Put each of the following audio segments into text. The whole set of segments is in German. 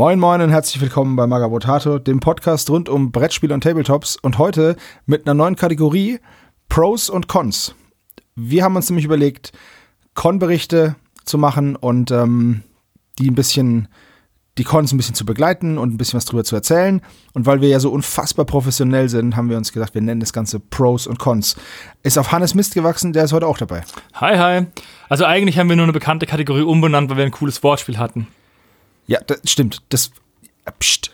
Moin Moin und herzlich willkommen bei Magabotato, dem Podcast rund um Brettspiele und Tabletops und heute mit einer neuen Kategorie Pros und Cons. Wir haben uns nämlich überlegt, Con-Berichte zu machen und ähm, die ein bisschen, die Cons ein bisschen zu begleiten und ein bisschen was drüber zu erzählen. Und weil wir ja so unfassbar professionell sind, haben wir uns gesagt, wir nennen das Ganze Pros und Cons. Ist auf Hannes Mist gewachsen, der ist heute auch dabei. Hi, hi. Also eigentlich haben wir nur eine bekannte Kategorie umbenannt, weil wir ein cooles Wortspiel hatten. Ja, das stimmt. Das. Pst.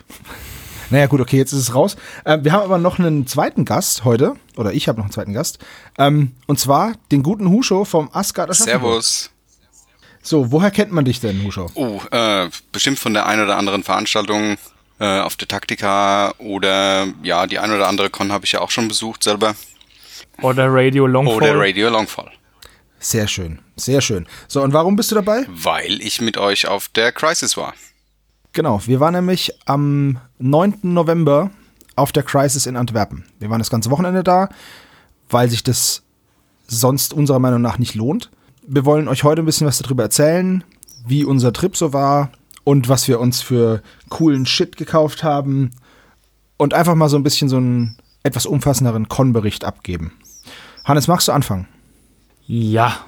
Naja, gut, okay, jetzt ist es raus. Ähm, wir haben aber noch einen zweiten Gast heute, oder ich habe noch einen zweiten Gast. Ähm, und zwar den guten Husho vom Asgard Servus. So, woher kennt man dich denn, Husho? Oh, äh, bestimmt von der einen oder anderen Veranstaltung äh, auf der Taktika oder ja, die ein oder andere Con habe ich ja auch schon besucht selber. Oder Radio Longfall. Oder Radio Longfall. Sehr schön, sehr schön. So, und warum bist du dabei? Weil ich mit euch auf der Crisis war. Genau, wir waren nämlich am 9. November auf der Crisis in Antwerpen. Wir waren das ganze Wochenende da, weil sich das sonst unserer Meinung nach nicht lohnt. Wir wollen euch heute ein bisschen was darüber erzählen, wie unser Trip so war und was wir uns für coolen Shit gekauft haben und einfach mal so ein bisschen so einen etwas umfassenderen Con-Bericht abgeben. Hannes, magst du anfangen? Ja,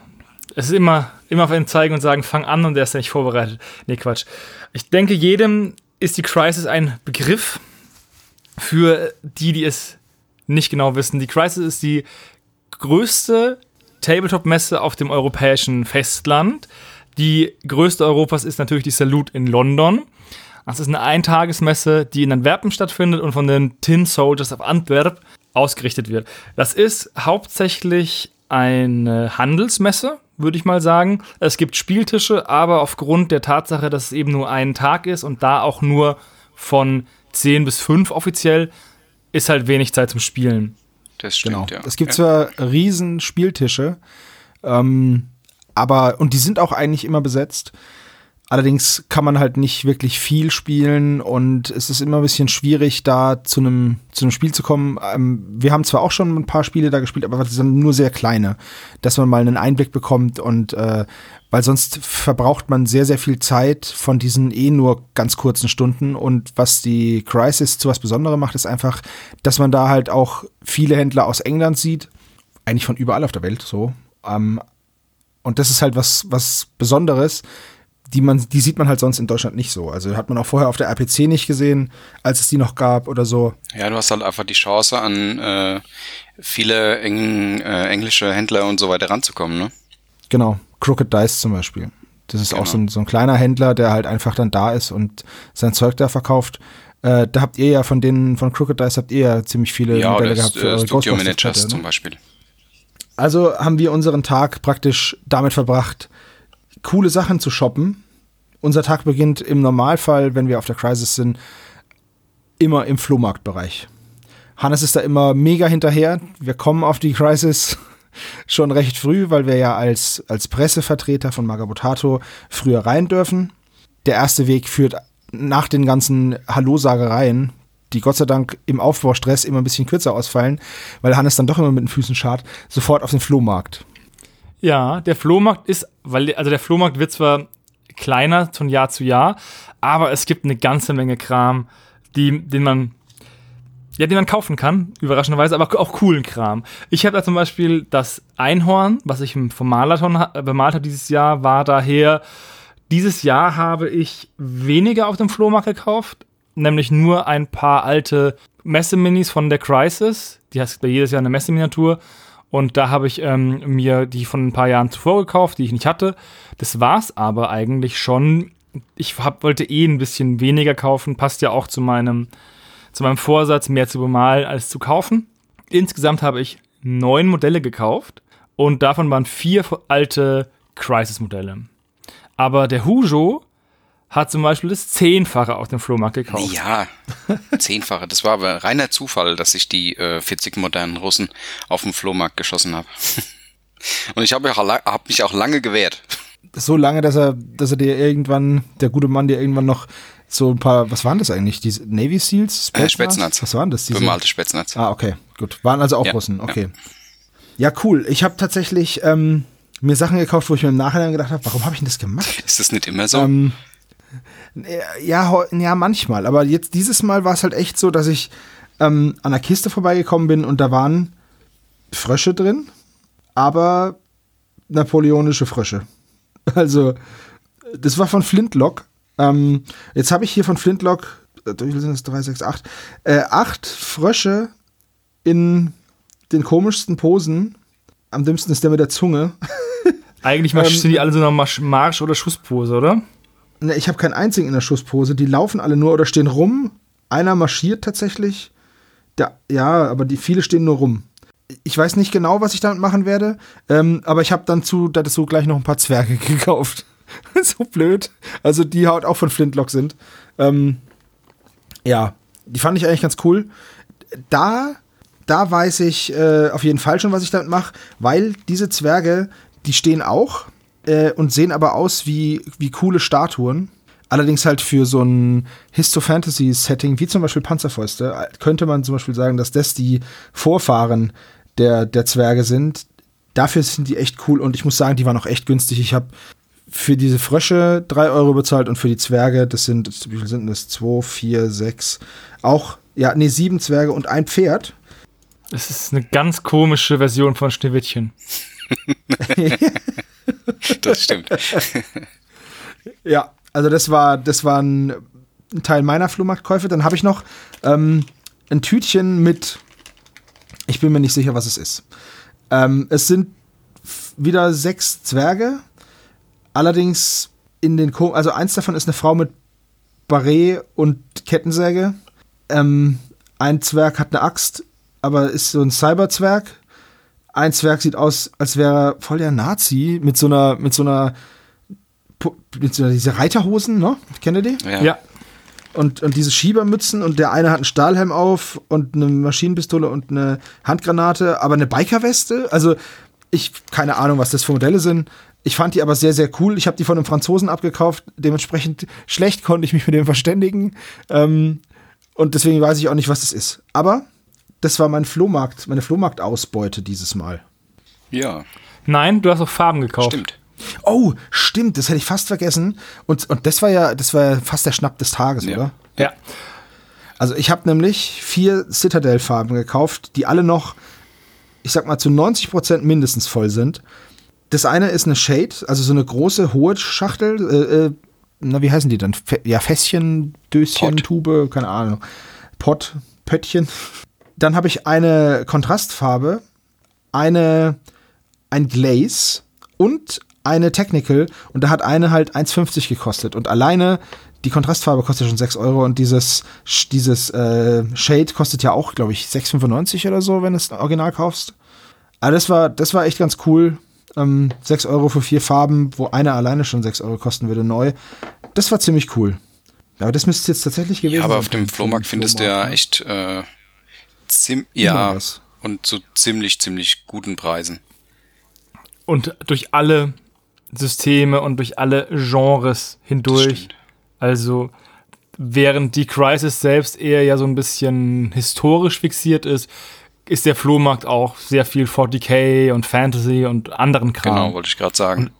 es ist immer, immer auf einen zeigen und sagen, fang an und der ist ja nicht vorbereitet. Nee, Quatsch. Ich denke, jedem ist die Crisis ein Begriff für die, die es nicht genau wissen. Die Crisis ist die größte Tabletop-Messe auf dem europäischen Festland. Die größte Europas ist natürlich die Salute in London. Das ist eine Eintagesmesse, die in Antwerpen stattfindet und von den Tin Soldiers of Antwerp ausgerichtet wird. Das ist hauptsächlich eine Handelsmesse, würde ich mal sagen. Es gibt Spieltische, aber aufgrund der Tatsache, dass es eben nur einen Tag ist und da auch nur von 10 bis 5 offiziell, ist halt wenig Zeit zum Spielen. Das stimmt, genau. ja. Es gibt ja. zwar riesen Spieltische, ähm, aber, und die sind auch eigentlich immer besetzt. Allerdings kann man halt nicht wirklich viel spielen und es ist immer ein bisschen schwierig, da zu einem, zu einem Spiel zu kommen. Ähm, wir haben zwar auch schon ein paar Spiele da gespielt, aber das sind nur sehr kleine, dass man mal einen Einblick bekommt und äh, weil sonst verbraucht man sehr, sehr viel Zeit von diesen eh nur ganz kurzen Stunden und was die Crisis zu was Besonderem macht, ist einfach, dass man da halt auch viele Händler aus England sieht, eigentlich von überall auf der Welt so. Ähm, und das ist halt was, was Besonderes die man, die sieht man halt sonst in Deutschland nicht so. Also hat man auch vorher auf der RPC nicht gesehen, als es die noch gab oder so. Ja, du hast halt einfach die Chance, an äh, viele eng, äh, englische Händler und so weiter ranzukommen, ne? Genau, Crooked Dice zum Beispiel. Das ist genau. auch so ein, so ein kleiner Händler, der halt einfach dann da ist und sein Zeug da verkauft. Äh, da habt ihr ja von denen, von Crooked Dice habt ihr ja ziemlich viele ja, Modelle gehabt für äh, Studio Managers ne? zum Beispiel. Also haben wir unseren Tag praktisch damit verbracht, coole Sachen zu shoppen. Unser Tag beginnt im Normalfall, wenn wir auf der Crisis sind, immer im Flohmarktbereich. Hannes ist da immer mega hinterher. Wir kommen auf die Crisis schon recht früh, weil wir ja als, als Pressevertreter von Magabotato früher rein dürfen. Der erste Weg führt nach den ganzen Hallo-Sagereien, die Gott sei Dank im Aufbaustress immer ein bisschen kürzer ausfallen, weil Hannes dann doch immer mit den Füßen schart, sofort auf den Flohmarkt. Ja, der Flohmarkt ist, weil, also der Flohmarkt wird zwar kleiner von Jahr zu Jahr, aber es gibt eine ganze Menge Kram, die, den man ja, den man kaufen kann, überraschenderweise, aber auch coolen Kram. Ich habe da zum Beispiel das Einhorn, was ich vom Malathon bemalt habe dieses Jahr, war daher, dieses Jahr habe ich weniger auf dem Flohmarkt gekauft, nämlich nur ein paar alte Messeminis von der Crisis. Die hast jedes Jahr eine Messeminiatur. Und da habe ich ähm, mir die von ein paar Jahren zuvor gekauft, die ich nicht hatte. Das war's aber eigentlich schon. Ich hab, wollte eh ein bisschen weniger kaufen, passt ja auch zu meinem, zu meinem Vorsatz, mehr zu bemalen als zu kaufen. Insgesamt habe ich neun Modelle gekauft und davon waren vier alte Crisis-Modelle. Aber der Hujo hat zum Beispiel das Zehnfache auf dem Flohmarkt gekauft. Ja, Zehnfache. Das war aber reiner Zufall, dass ich die äh, 40 modernen Russen auf dem Flohmarkt geschossen habe. Und ich habe hab mich auch lange gewehrt. So lange, dass er, dass er dir irgendwann, der gute Mann dir irgendwann noch so ein paar, was waren das eigentlich? Die Navy Seals? Spätznaz? Äh, Spätznaz. Was waren das? Diese? Bemalte Spätznaz. Ah, okay, gut. Waren also auch Ja, Russen, okay. Ja, cool. Ich habe tatsächlich ähm, mir Sachen gekauft, wo ich mir im Nachhinein gedacht habe, warum habe ich denn das gemacht? Ist das nicht immer so? Ähm, Ja, ja, manchmal. Aber jetzt dieses Mal war es halt echt so, dass ich ähm, an der Kiste vorbeigekommen bin und da waren Frösche drin, aber napoleonische Frösche. Also, das war von Flintlock. Ähm, jetzt habe ich hier von Flintlock, wie viel sind das? 3, 6, 8, äh, acht Frösche in den komischsten Posen. Am dümmsten ist der mit der Zunge. Eigentlich Ähm, sind die alle so einer Marsch, Marsch- oder Schusspose, oder? Ne, ich habe keinen einzigen in der Schusspose. Die laufen alle nur oder stehen rum. Einer marschiert tatsächlich. Der, ja, aber die viele stehen nur rum. Ich weiß nicht genau, was ich damit machen werde, ähm, aber ich habe dann zu dazu gleich noch ein paar Zwerge gekauft. so blöd. Also die halt auch von Flintlock sind. Ähm, ja, die fand ich eigentlich ganz cool. Da, da weiß ich äh, auf jeden Fall schon, was ich damit mache, weil diese Zwerge, die stehen auch äh, und sehen aber aus wie, wie coole Statuen. Allerdings halt für so ein Histo-Fantasy-Setting, wie zum Beispiel Panzerfäuste, könnte man zum Beispiel sagen, dass das die Vorfahren der, der Zwerge sind. Dafür sind die echt cool und ich muss sagen, die waren auch echt günstig. Ich habe für diese Frösche 3 Euro bezahlt und für die Zwerge, das sind, wie viel sind das? 2, 4, 6, auch, ja, nee, sieben Zwerge und ein Pferd. Es ist eine ganz komische Version von Schneewittchen. Das stimmt. Ja, also das war, das war ein, Teil meiner Flohmarktkäufe. Dann habe ich noch ähm, ein Tütchen mit, ich bin mir nicht sicher, was es ist. Ähm, es sind wieder sechs Zwerge, allerdings in den, Ko also eins davon ist eine Frau mit Barret und Kettensäge. Ähm, ein Zwerg hat eine Axt, aber ist so ein Cyberzwerg. Ein Zwerg sieht aus, als wäre er voll der Nazi mit so einer, mit so einer mit so diese Reiterhosen, ne? Kennt ihr die? Ja. Ja. Und, und diese Schiebermützen und der eine hat einen Stahlhelm auf und eine Maschinenpistole und eine Handgranate, aber eine Bikerweste. Also ich, keine Ahnung, was das für Modelle sind. Ich fand die aber sehr, sehr cool. Ich habe die von einem Franzosen abgekauft. Dementsprechend schlecht konnte ich mich mit dem verständigen. Ähm, und deswegen weiß ich auch nicht, was das ist. Aber das war mein Flohmarkt, meine Flohmarktausbeute dieses Mal. Ja, Nein, du hast auch Farben gekauft. stimmt. Oh, stimmt, das hätte ich fast vergessen. Und, und das war ja, das war ja fast der Schnapp des Tages, Ja. oder? Ja. Also ich habe nämlich vier Citadel-Farben gekauft, die alle noch, ich sag mal, zu 90% mindestens voll sind. Das eine ist eine Shade, also so eine große, hohe Schachtel. Äh, äh, na, wie heißen die dann? Fe ja, Fässchen, Döschen, Pott. Tube, keine Ahnung. Pott, Pöttchen. Dann habe ich eine Kontrastfarbe, eine, ein Glaze und eine Technical. Und da hat eine halt 1,50 gekostet. Und alleine die Kontrastfarbe kostet schon 6 Euro und dieses, dieses äh, Shade kostet ja auch, glaube ich, 6,95 oder so, wenn du es original kaufst. Aber das war, das war echt ganz cool. Ähm, 6 Euro für vier Farben, wo eine alleine schon 6 Euro kosten würde, neu. Das war ziemlich cool. Aber das müsste jetzt tatsächlich gewesen Ja, aber sein. auf dem Flohmarkt findest du ja ne? echt äh, zim ja was. und zu ziemlich, ziemlich guten Preisen. Und durch alle Systeme und durch alle Genres hindurch. Also, während die Crisis selbst eher ja so ein bisschen historisch fixiert ist, ist der Flohmarkt auch sehr viel 40k und Fantasy und anderen Kram. Genau, wollte ich gerade sagen.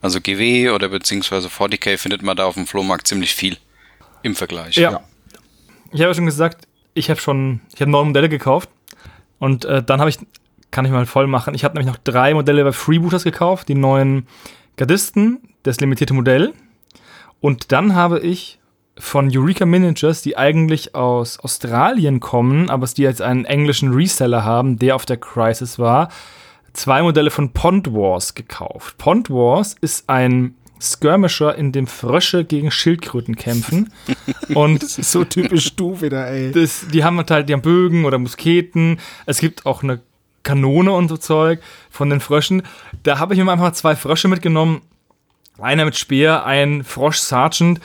Also GW oder beziehungsweise 40k findet man da auf dem Flohmarkt ziemlich viel im Vergleich. Ja. Ja. Ich habe ja schon gesagt, ich habe schon, ich habe neun Modelle gekauft und äh, dann habe ich, kann ich mal voll machen, ich habe nämlich noch drei Modelle bei Freebooters gekauft, die neuen Gardisten, das limitierte Modell und dann habe ich von Eureka Miniatures, die eigentlich aus Australien kommen, aber die jetzt einen englischen Reseller haben, der auf der Crisis war, zwei Modelle von Pond Wars gekauft. Pond Wars ist ein Skirmisher, in dem Frösche gegen Schildkröten kämpfen. Und Das ist so typisch du wieder, ey. das, die haben halt, die haben Bögen oder Musketen. Es gibt auch eine Kanone und so Zeug von den Fröschen. Da habe ich mir einfach zwei Frösche mitgenommen. Einer mit Speer, ein Frosch Sergeant.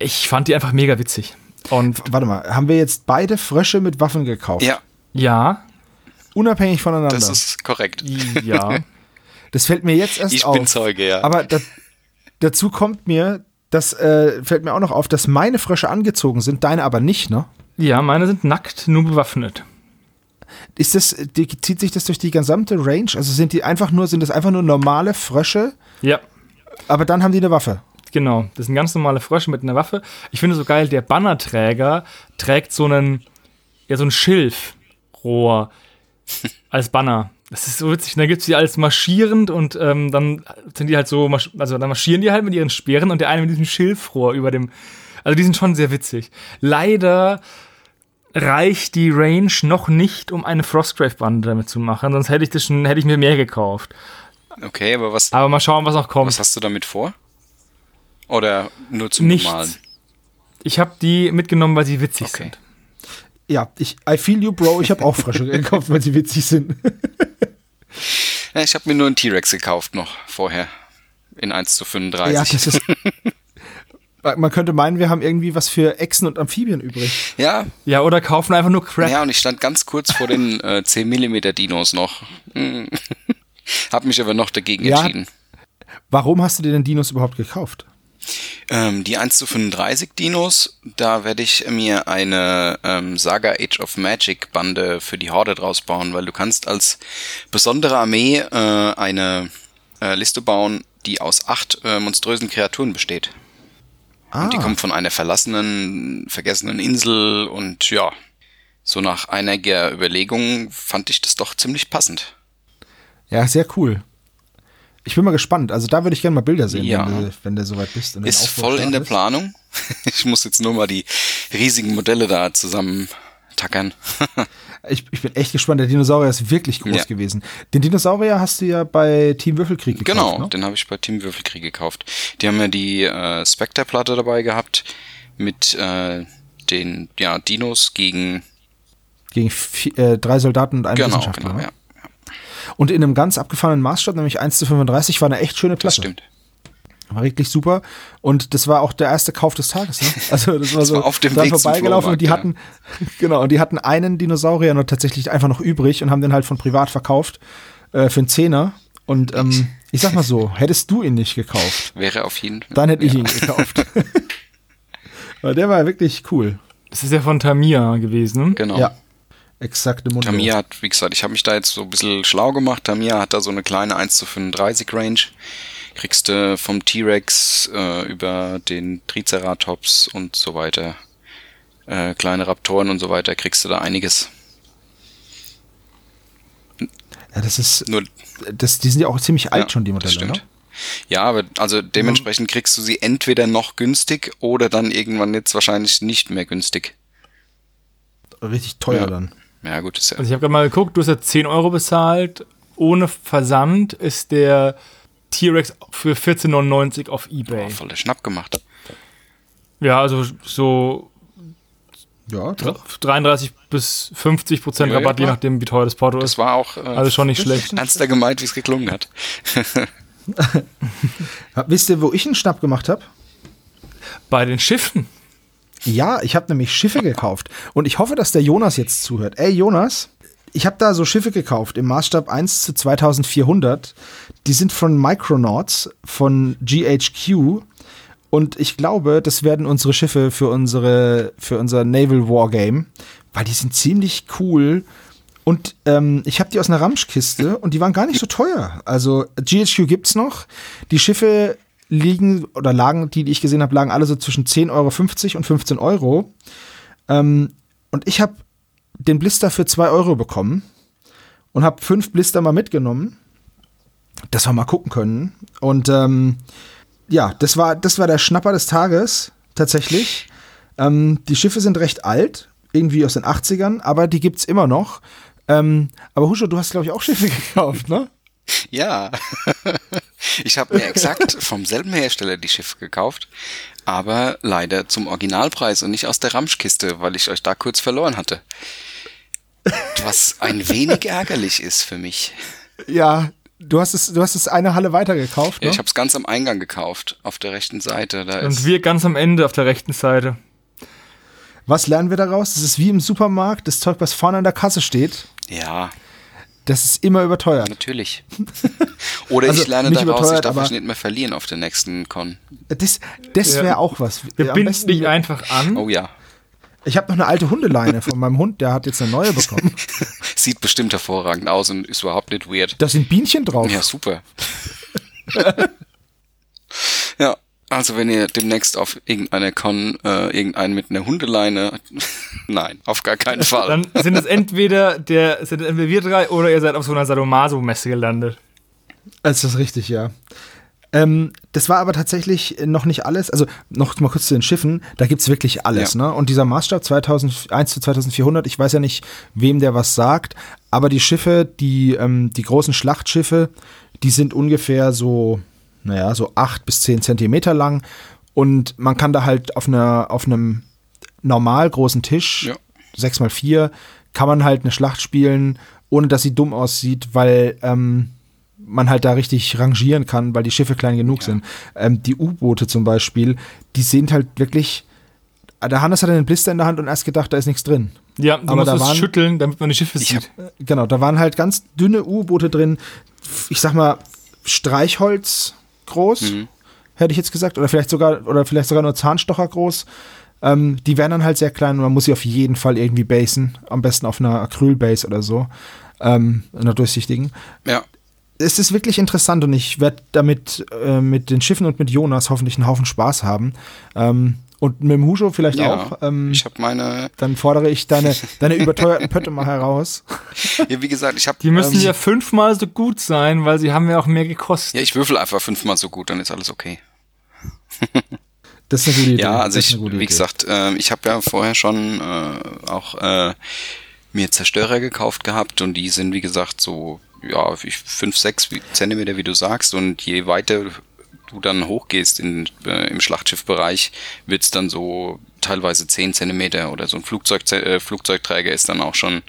Ich fand die einfach mega witzig. Und Warte mal, haben wir jetzt beide Frösche mit Waffen gekauft? Ja, ja, Unabhängig voneinander. das ist korrekt. ja. Das fällt mir jetzt erst Ich auf. bin Zeuge, ja. Aber da, dazu kommt mir, das äh, fällt mir auch noch auf, dass meine Frösche angezogen sind, deine aber nicht, ne? Ja, meine sind nackt, nur bewaffnet. Ist das, die, zieht sich das durch die gesamte Range? Also sind die einfach nur, sind das einfach nur normale Frösche, Ja, aber dann haben die eine Waffe. Genau, das sind ganz normale Frösche mit einer Waffe. Ich finde so geil, der Bannerträger trägt so einen, ja, so ein Schilfrohr als Banner. Das ist so witzig. Und dann gibt's die alles marschierend und ähm, dann sind die halt so, also dann marschieren die halt mit ihren Speeren und der eine mit diesem Schilfrohr über dem. Also die sind schon sehr witzig. Leider reicht die Range noch nicht, um eine Frostgrave-Bande damit zu machen, sonst hätte ich das schon, hätte ich mir mehr gekauft. Okay, aber was, Aber mal schauen, was noch kommt. was hast du damit vor? Oder nur zum Nichts. normalen? Ich habe die mitgenommen, weil sie witzig Okay. sind. Ja, ich, I feel you, Bro. Ich habe auch Frösche gekauft, weil sie witzig sind. Ja, ich habe mir nur einen T-Rex gekauft noch vorher. In 1 zu 35. Ja, das ist. Man könnte meinen, wir haben irgendwie was für Echsen und Amphibien übrig. ja, Ja, oder kaufen einfach nur Crap. ja, und ich stand ganz kurz vor den äh, 10 mm Dinos noch. Hm. hab mich aber noch dagegen Ja. entschieden. Warum hast du dir denn Dinos überhaupt gekauft? Ähm, die 1 zu 35 Dinos, da werde ich mir eine ähm, Saga Age of Magic Bande für die Horde draus bauen, weil du kannst als besondere Armee äh, eine äh, Liste bauen, die aus acht äh, monströsen Kreaturen besteht. Ah, Und die kommt von einer verlassenen, vergessenen Insel und ja, so nach einiger Überlegung fand ich das doch ziemlich passend. ja, sehr cool. Ich bin mal gespannt. Also da würde ich gerne mal Bilder sehen, Ja. wenn, du, wenn du soweit bist. Ist voll in der. Planung. Ich muss jetzt nur mal die riesigen Modelle da zusammen tackern. Ich, ich bin echt gespannt. Der Dinosaurier ist wirklich groß Ja. gewesen. Den Dinosaurier hast du ja bei Team Würfelkrieg gekauft, Genau, ne? den habe ich bei Team Würfelkrieg gekauft. Die haben ja die äh, Spectre-Platte dabei gehabt mit äh, den ja, Dinos gegen Gegen vi- äh, drei Soldaten und einen genau, Wissenschaftler. genau, ne? ja, Und in einem ganz abgefahrenen Maßstab, nämlich 1 zu 35, war eine echt schöne das Platte. stimmt. War wirklich super. Und das war auch der erste Kauf des Tages. Ne? Also das war Das so war auf dem Weg zum vorbeigelaufen und die Flohmarkt, hatten genau und die hatten einen Dinosaurier noch tatsächlich einfach noch übrig und haben den halt von privat verkauft äh, für einen Zehner. Und ähm, ich sag mal so, hättest du ihn nicht gekauft, Wäre auf jeden Fall. dann hätte ich ja. ihn gekauft. Weil der war wirklich cool. Das ist ja von Tamia gewesen. ne? Genau. Ja. Exakte Mundo. Tamia hat, wie gesagt, ich habe mich da jetzt so ein bisschen schlau gemacht. Tamia hat da so eine kleine 1 zu 35 Range. Kriegst du vom T-Rex äh, über den Triceratops und so weiter, äh, kleine Raptoren und so weiter, kriegst du da einiges. Ja, das ist, Nur, das, die sind ja auch ziemlich alt ja, schon, die das Modelle, ne? stimmt. Ja, aber also dementsprechend kriegst du sie entweder noch günstig oder dann irgendwann jetzt wahrscheinlich nicht mehr günstig. Richtig teuer Ja. dann. Ja, gut, ist ja. Also ich habe gerade mal geguckt, du hast jetzt 10 Euro bezahlt. Ohne Versand ist der T-Rex für 14,99 auf Ebay. Oh, voll der Schnapp gemacht. Ja, also so Ja, doch. 33 bis 50 Prozent Ja, ja, Rabatt, je nachdem, wie teuer das Porto Das ist. war auch äh, Also schon nicht schlecht. ernster gemeint, wie es geklungen hat. Wisst ihr, wo ich einen Schnapp gemacht habe? Bei den Schiffen. Ja, ich habe nämlich Schiffe gekauft. Und ich hoffe, dass der Jonas jetzt zuhört. Ey, Jonas, ich habe da so Schiffe gekauft im Maßstab 1 zu 2400. Die sind von Micronauts, von GHQ. Und ich glaube, das werden unsere Schiffe für, unsere, für unser Naval Wargame, weil die sind ziemlich cool. Und ähm, ich habe die aus einer Ramschkiste und die waren gar nicht so teuer. Also GHQ gibt's noch. Die Schiffe liegen oder lagen, die, die ich gesehen habe, lagen alle so zwischen 10,50 Euro und 15 Euro. Ähm, und ich habe den Blister für 2 Euro bekommen und habe fünf Blister mal mitgenommen, dass wir mal gucken können. Und ähm, ja, das war, das war der Schnapper des Tages, tatsächlich. Ähm, die Schiffe sind recht alt, irgendwie aus den 80ern, aber die gibt's immer noch. Ähm, aber Huscho, du hast, glaube ich, auch Schiffe gekauft, ne? Ja. ich habe mir exakt vom selben Hersteller die Schiffe gekauft, aber leider zum Originalpreis und nicht aus der Ramschkiste, weil ich euch da kurz verloren hatte. Was ein wenig ärgerlich ist für mich. Ja, du hast es, du hast es eine Halle weiter gekauft, ne? Ja, ich habe es ganz am Eingang gekauft, auf der rechten Seite. Da Und ist wir ganz am Ende auf der rechten Seite. Was lernen wir daraus? Das ist wie im Supermarkt, das Zeug, was vorne an der Kasse steht, ja, das ist immer überteuert. natürlich. Oder Also, ich lerne nicht daraus, ich darf aber- mich nicht mehr verlieren auf der nächsten Con. Das, das Ja. wäre auch was. Wir Am binden dich einfach an. Oh ja, Ich habe noch eine alte Hundeleine von meinem Hund, der hat jetzt eine neue bekommen. sieht bestimmt hervorragend aus und ist überhaupt nicht weird. Da sind Bienchen drauf. Ja, super. Also wenn ihr demnächst auf irgendeiner Con, äh, irgendeinen mit einer Hundeleine, nein, auf gar keinen Fall. Dann sind es entweder der, sind es entweder wir drei oder ihr seid auf so einer Sadomaso-Messe gelandet. Das ist richtig, ja. Ähm, das war aber tatsächlich noch nicht alles. Also noch mal kurz zu den Schiffen. Da gibt's wirklich alles. Ja. Ne? Und dieser Maßstab 2001 zu 2400, ich weiß ja nicht, wem der was sagt, aber die Schiffe, die, ähm, die großen Schlachtschiffe, die sind ungefähr so, naja, so acht bis zehn Zentimeter lang. Und man kann da halt auf, einer, auf einem normal großen Tisch, Ja. sechs mal vier, kann man halt eine Schlacht spielen, ohne dass sie dumm aussieht, weil ähm, man halt da richtig rangieren kann, weil die Schiffe klein genug sind. Ähm, die U-Boote zum Beispiel, die sind halt wirklich. Der Hannes hatte einen Blister in der Hand und erst gedacht, da ist nichts drin. Ja, du Aber musst da es waren- schütteln, damit man die Schiffe sieht. Genau, da waren halt ganz dünne U-Boote drin. Ich sag mal, Streichholz groß, Mhm. hätte ich jetzt gesagt. Oder vielleicht sogar, oder vielleicht sogar nur Zahnstocher groß. Ähm, die werden dann halt sehr klein und man muss sie auf jeden Fall irgendwie basen. Am besten auf einer Acrylbase oder so. Ähm, einer durchsichtigen. Ja, es ist wirklich interessant und ich werde damit äh, mit den Schiffen und mit Jonas hoffentlich einen Haufen Spaß haben. Ähm, und mit dem Hujo vielleicht ja. auch. Ähm, ich habe meine, dann fordere ich deine, deine überteuerten Pötte mal heraus. ja, wie gesagt, ich habe, Die müssen Ähm, ja fünfmal so gut sein, weil sie haben ja auch mehr gekostet. ja, ich würfel einfach fünfmal so gut, dann ist alles okay. Das ist eine gute Idee. Ja, also ich, wie Idee. gesagt, ähm, ich habe ja vorher schon äh, auch äh, mir Zerstörer gekauft gehabt und die sind, wie gesagt, so, ja, wie fünf, sechs Zentimeter, wie du sagst, und je weiter du dann hochgehst in, äh, im Schlachtschiffbereich, wird's dann so teilweise zehn Zentimeter oder so ein Flugzeug, äh, Flugzeugträger ist dann auch schon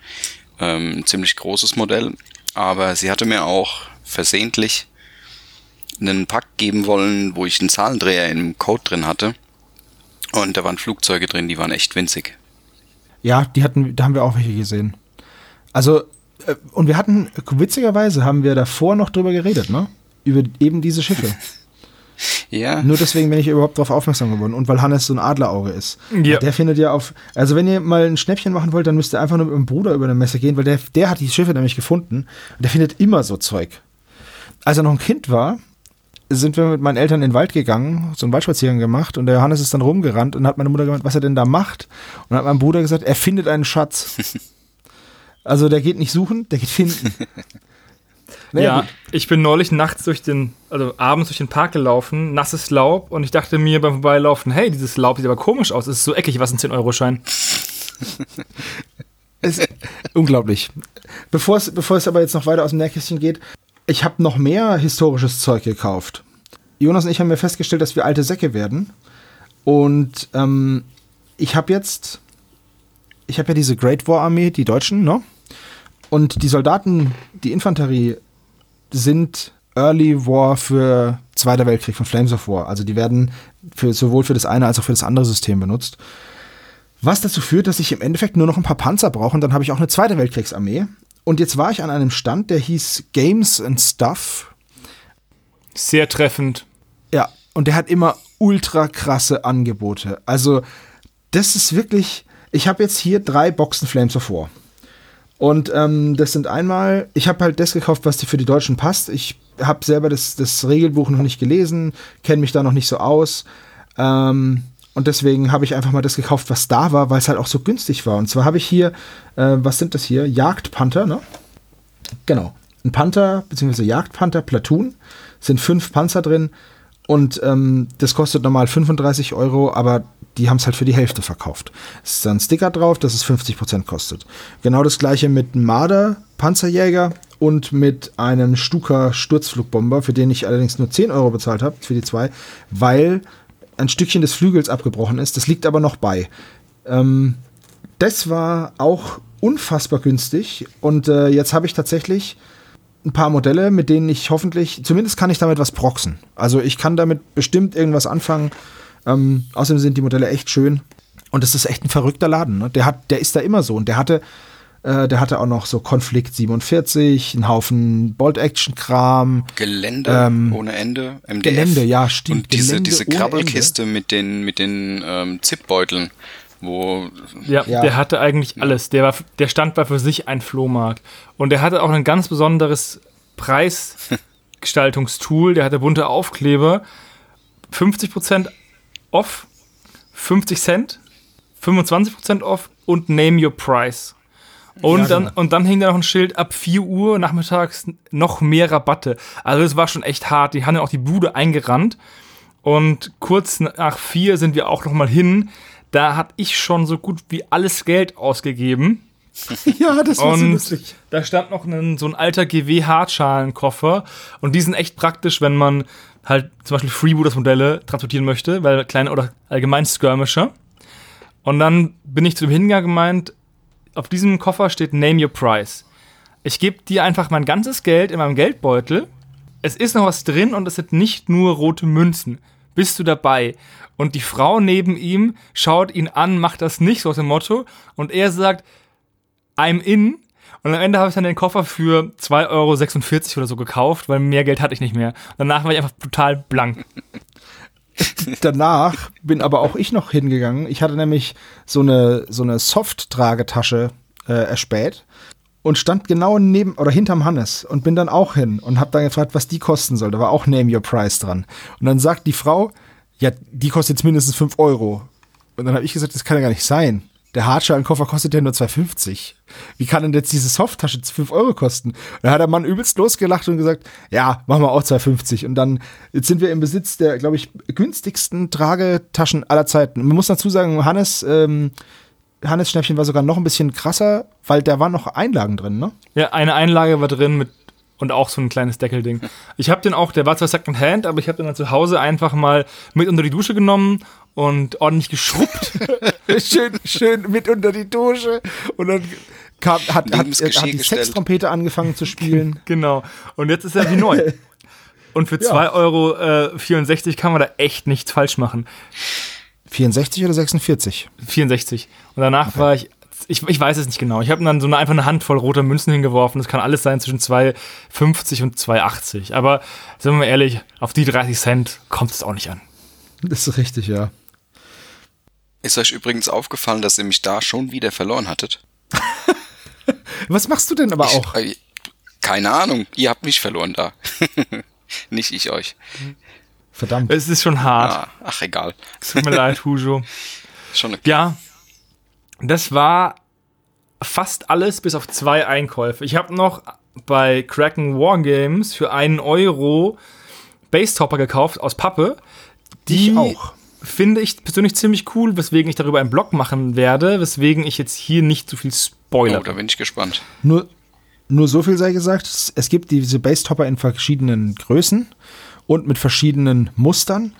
ähm, ein ziemlich großes Modell. Aber sie hatte mir auch versehentlich einen Pack geben wollen, wo ich einen Zahlendreher im Code drin hatte. Und da waren Flugzeuge drin, die waren echt winzig. Ja, die hatten, da haben wir auch welche gesehen. Also, äh, und wir hatten, witzigerweise haben wir davor noch drüber geredet, ne? Über eben diese Schiffe. Ja, Nur deswegen bin ich überhaupt darauf aufmerksam geworden. Und weil Hannes so ein Adlerauge ist. Ja. Der findet ja auf. Also, wenn ihr mal ein Schnäppchen machen wollt, dann müsst ihr einfach nur mit dem Bruder über eine Messe gehen, weil der, der hat die Schiffe nämlich gefunden. Und der findet immer so Zeug. Als er noch ein Kind war, sind wir mit meinen Eltern in den Wald gegangen, so einen Waldspaziergang gemacht und der Johannes ist dann rumgerannt und hat meine Mutter gemeint, was er denn da macht. Und hat mein Bruder gesagt, er findet einen Schatz. also der geht nicht suchen, der geht finden. Naja, ja, gut. ich bin neulich nachts durch den, also abends durch den Park gelaufen, nasses Laub und ich dachte mir beim Vorbeilaufen, hey, dieses Laub sieht aber komisch aus, es ist so eckig, was ein 10-Euro-Schein. Es ist unglaublich. Bevor es, bevor es aber jetzt noch weiter aus dem Nähkästchen geht, ich habe noch mehr historisches Zeug gekauft. Jonas und ich haben mir festgestellt, dass wir alte Säcke werden. Und ähm, ich habe jetzt, ich habe ja diese Great War Armee, die Deutschen, ne? Und die Soldaten, die Infanterie, sind Early War für Zweiter Weltkrieg von Flames of War. Also die werden für, sowohl für das eine als auch für das andere System benutzt. Was dazu führt, dass ich im Endeffekt nur noch ein paar Panzer brauche und dann habe ich auch eine Zweite Weltkriegsarmee. Und jetzt war ich an einem Stand, der hieß Games and Stuff. Sehr treffend. Ja, und der hat immer ultra krasse Angebote. Also, das ist wirklich. Ich habe jetzt hier drei Boxen Flames of War. Und ähm, das sind einmal, ich habe halt das gekauft, was dir für die Deutschen passt. Ich habe selber das, das Regelbuch noch nicht gelesen, kenne mich da noch nicht so aus. Ähm, und deswegen habe ich einfach mal das gekauft, was da war, weil es halt auch so günstig war. Und zwar habe ich hier, äh, was sind das hier? Jagdpanther, ne? Genau. Ein Panther, beziehungsweise Jagdpanther Platoon, sind fünf Panzer drin und ähm, das kostet normal 35 Euro, aber die haben es halt für die Hälfte verkauft. Es ist da ein Sticker drauf, dass es 50% kostet. Genau das gleiche mit einem Marder Panzerjäger und mit einem Stuka Sturzflugbomber, für den ich allerdings nur 10 Euro bezahlt habe, für die zwei, weil ein Stückchen des Flügels abgebrochen ist. Das liegt aber noch bei. Ähm, das war auch unfassbar günstig und äh, jetzt habe ich tatsächlich ein paar Modelle, mit denen ich hoffentlich, zumindest kann ich damit was proxen. Also ich kann damit bestimmt irgendwas anfangen. Ähm, außerdem sind die Modelle echt schön. Und das ist echt ein verrückter Laden. Ne? Der, hat, der ist da immer so. Und der hatte, äh, der hatte auch noch so Konflikt 47, einen Haufen Bolt-Action-Kram. Gelände Ähm, ohne Ende, MDF. Gelände, ja, stimmt. Und diese, Gelände diese Krabbelkiste mit den, mit den ähm, Zipbeuteln, wo Ja, Ja. der hatte eigentlich alles. Der, war, der Stand war für sich ein Flohmarkt. Und der hatte auch ein ganz besonderes Preisgestaltungstool. Der hatte bunte Aufkleber. 50% off, 50 Cent, 25% off und Name Your Price. Und, Ja, dann, genau. und dann hing da noch ein Schild ab 4 Uhr nachmittags noch mehr Rabatte. Also es war schon echt hart. Die haben ja auch die Bude eingerannt. Und kurz nach 4 sind wir auch noch mal hin. Da hatte ich schon so gut wie alles Geld ausgegeben. Ja, das war so Und lustig. da stand noch ein, so ein alter GW-Hartschalenkoffer. Und die sind echt praktisch, wenn man halt zum Beispiel Freebooters-Modelle transportieren möchte, weil kleine oder allgemein Skirmisher. Und dann bin ich zu dem hingegangen und gemeint, auf diesem Koffer steht Name Your Price. Ich gebe dir einfach mein ganzes Geld in meinem Geldbeutel. Es ist noch was drin und es sind nicht nur rote Münzen. Bist du dabei? Und die Frau neben ihm schaut ihn an, macht das nicht, so aus dem Motto. Und er sagt, I'm in. Und am Ende habe ich dann den Koffer für 2,46 Euro oder so gekauft, weil mehr Geld hatte ich nicht mehr. Danach war ich einfach total blank. Danach bin aber auch ich noch hingegangen. Ich hatte nämlich so eine, so eine Soft-Tragetasche äh, erspäht und stand genau neben oder hinterm Hannes und bin dann auch hin und habe dann gefragt, was die kosten soll. Da war auch Name Your Price dran. Und dann sagt die Frau, ja, die kostet jetzt mindestens 5 Euro. Und dann habe ich gesagt, das kann ja gar nicht sein. Der Hartschalenkoffer kostet ja nur 2,50. Wie kann denn jetzt diese Softtasche 5 Euro kosten? Da hat der Mann übelst losgelacht und gesagt, ja, machen wir auch 2,50. Und dann, jetzt sind wir im Besitz der, glaube ich, günstigsten Tragetaschen aller Zeiten. Man muss dazu sagen, Hannes, ähm, Hannes Schnäppchen war sogar noch ein bisschen krasser, weil da waren noch Einlagen drin, ne? Ja, eine Einlage war drin mit und auch so ein kleines Deckelding. Ich habe den auch, der war zwar Second Hand, aber ich habe den dann zu Hause einfach mal mit unter die Dusche genommen und ordentlich geschrubbt. schön, schön mit unter die Dusche. Und dann kam, hat, hat, hat, die. Sextrompete angefangen zu spielen. genau. Und jetzt ist er wie neu. Und für Ja. 2,64 Euro äh, 64 kann man da echt nichts falsch machen. 64 oder 46? 64. Und danach war ich, ich, ich weiß es nicht genau. Ich habe dann so eine, einfach eine Handvoll roter Münzen hingeworfen. Das kann alles sein zwischen 2,50 und 2,80. Aber sind wir mal ehrlich, auf die 30 Cent kommt es auch nicht an. Das ist richtig, ja. Ist euch übrigens aufgefallen, dass ihr mich da schon wieder verloren hattet? Was machst du denn aber auch? Ich, äh, keine Ahnung, ihr habt mich verloren da. Nicht ich euch. Verdammt. Es ist schon hart. Ah, ach, egal. Tut mir leid, Hujo. Schon okay. Ja, das war fast alles bis auf zwei Einkäufe. Ich habe noch bei Kraken Wargames für einen Euro Basetopper gekauft aus Pappe. Die Ich auch. Finde ich persönlich ziemlich cool, weswegen ich darüber einen Blog machen werde, weswegen ich jetzt hier nicht zu viel spoilere. Oh, da bin ich gespannt. Nur, nur so viel sei gesagt, es- gibt diese Basetopper in verschiedenen Größen und mit verschiedenen Mustern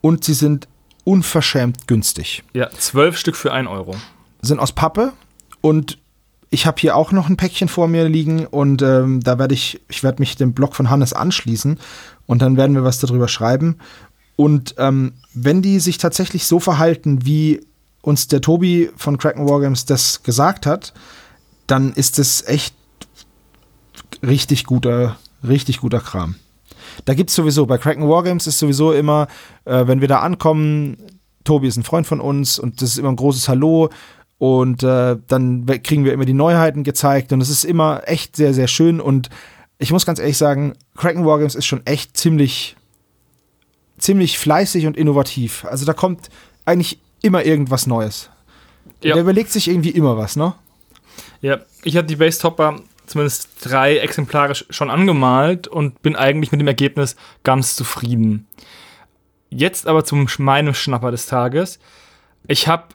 und sie sind unverschämt günstig. ja, zwölf Stück für einen Euro. Sind aus Pappe und ich habe hier auch noch ein Päckchen vor mir liegen und ähm, da werde ich, ich werde mich dem Blog von Hannes anschließen und dann werden wir was darüber schreiben. Und ähm, wenn die sich tatsächlich so verhalten, wie uns der Tobi von Kraken Wargames das gesagt hat, dann ist es echt richtig guter, richtig guter Kram. Da gibt es sowieso, bei Kraken Wargames ist sowieso immer, äh, wenn wir da ankommen, Tobi ist ein Freund von uns und das ist immer ein großes Hallo und äh, dann kriegen wir immer die Neuheiten gezeigt und es ist immer echt sehr, sehr schön und ich muss ganz ehrlich sagen, Kraken Wargames ist schon echt ziemlich, ziemlich fleißig und innovativ. Also da kommt eigentlich immer irgendwas Neues. Ja. Der überlegt sich irgendwie immer was, ne? Ja, ich hatte die Basetopper zumindest drei exemplarisch schon angemalt und bin eigentlich mit dem Ergebnis ganz zufrieden. Jetzt aber zum meinem Schnapper des Tages. Ich habe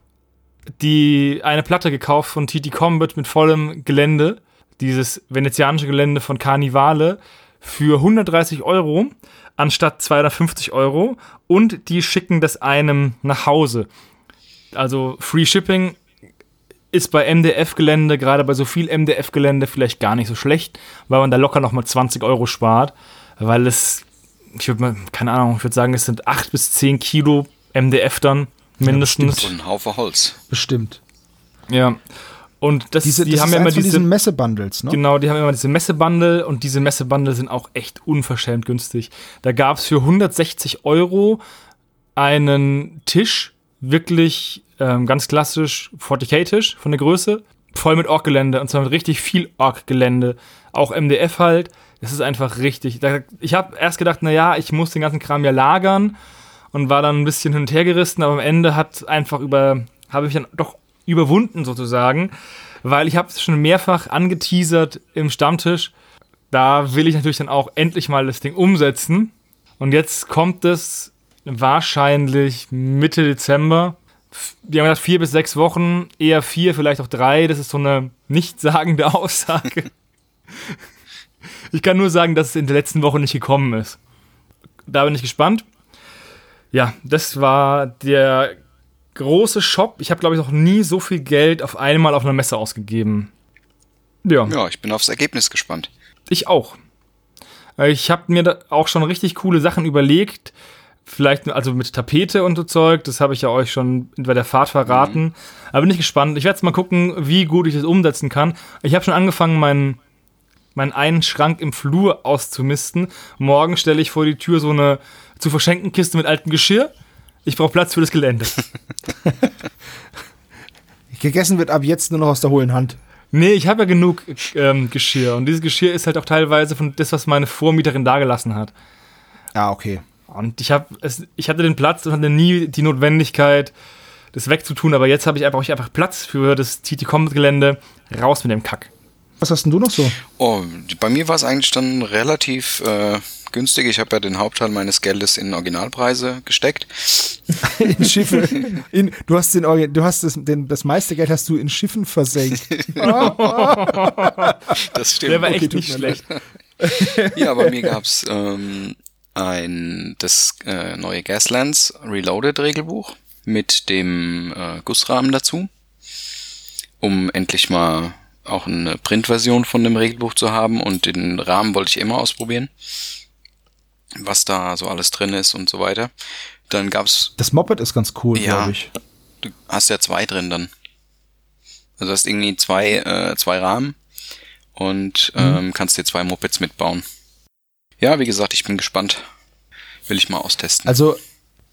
die eine Platte gekauft von TT Combat mit vollem Gelände, dieses venezianische Gelände von Carnivale für 130 Euro anstatt 250 Euro und die schicken das einem nach Hause. Also Free Shipping ist bei MDF-Gelände, gerade bei so viel MDF-Gelände, vielleicht gar nicht so schlecht, weil man da locker nochmal 20 Euro spart, weil es, ich würde mal, keine Ahnung, ich würde sagen, es sind 8 bis 10 Kilo MDF dann mindestens. So ein Haufen Holz. Bestimmt. Ja. Und das, Diese, die das haben ist ja immer diese, diesen Messebundles, ne? Genau, die haben immer diese Messebundle und diese Messebundle sind auch echt unverschämt günstig. Da gab es für 160 Euro einen Tisch, wirklich ähm, ganz klassisch 40k-Tisch von der Größe, voll mit Ork-Gelände und zwar mit richtig viel Ork-Gelände. Auch MDF halt. Das ist einfach richtig. Ich habe erst gedacht, naja, ich muss den ganzen Kram ja lagern und war dann ein bisschen hin und her gerissen, aber am Ende hat einfach über, habe ich dann doch überwunden sozusagen, weil ich habe es schon mehrfach angeteasert im Stammtisch. Da will ich natürlich dann auch endlich mal das Ding umsetzen. Und jetzt kommt es wahrscheinlich Mitte Dezember. Die haben gesagt, vier bis sechs Wochen, eher vier, vielleicht auch drei. Das ist so eine nichtssagende Aussage. ich kann nur sagen, dass es in der letzten Woche nicht gekommen ist. Da bin ich gespannt. Ja, das war der große Shop. Ich habe, glaube ich, noch nie so viel Geld auf einmal auf einer Messe ausgegeben. Ja. Ja, ich bin aufs Ergebnis gespannt. Ich auch. Ich habe mir da auch schon richtig coole Sachen überlegt. Vielleicht, also mit Tapete und so Zeug, das habe ich ja euch schon bei der Fahrt verraten. Mhm. Aber bin ich gespannt. Ich werde jetzt mal gucken, wie gut ich das umsetzen kann. Ich habe schon angefangen, meinen meinen einen Schrank im Flur auszumisten. Morgen stelle ich vor die Tür so eine zu verschenken Kiste mit altem Geschirr. Ich brauche Platz für das Gelände. Gegessen wird ab jetzt nur noch aus der hohlen Hand. Nee, ich habe ja genug ähm, Geschirr. Und dieses Geschirr ist halt auch teilweise von das, was meine Vormieterin dagelassen hat. Ah, okay. Und ich, hab es, ich hatte den Platz und hatte nie die Notwendigkeit, das wegzutun. Aber jetzt habe ich einfach, ich einfach Platz für das TT Combat Gelände. Raus mit dem Kack. Was hast denn du noch so? Oh, bei mir war es eigentlich dann relativ äh, günstig. Ich habe ja den Hauptteil meines Geldes in Originalpreise gesteckt. in Schiffe. In, du hast, den, du hast das, den, das meiste Geld hast du in Schiffen versenkt. das stimmt. Der war echt okay, nicht schlecht. ja, bei mir gab es ähm, ein, das äh, neue Gaslands Reloaded Regelbuch mit dem äh, Gussrahmen dazu, um endlich mal auch eine Printversion von dem Regelbuch zu haben und den Rahmen wollte ich immer ausprobieren, was da so alles drin ist und so weiter. Dann gab's das Moped ist ganz cool, ja, glaube ich. Du hast ja zwei drin dann. Also hast irgendwie zwei äh, zwei Rahmen und mhm. ähm, kannst dir zwei Mopeds mitbauen. Ja, wie gesagt, ich bin gespannt. Will ich mal austesten. Also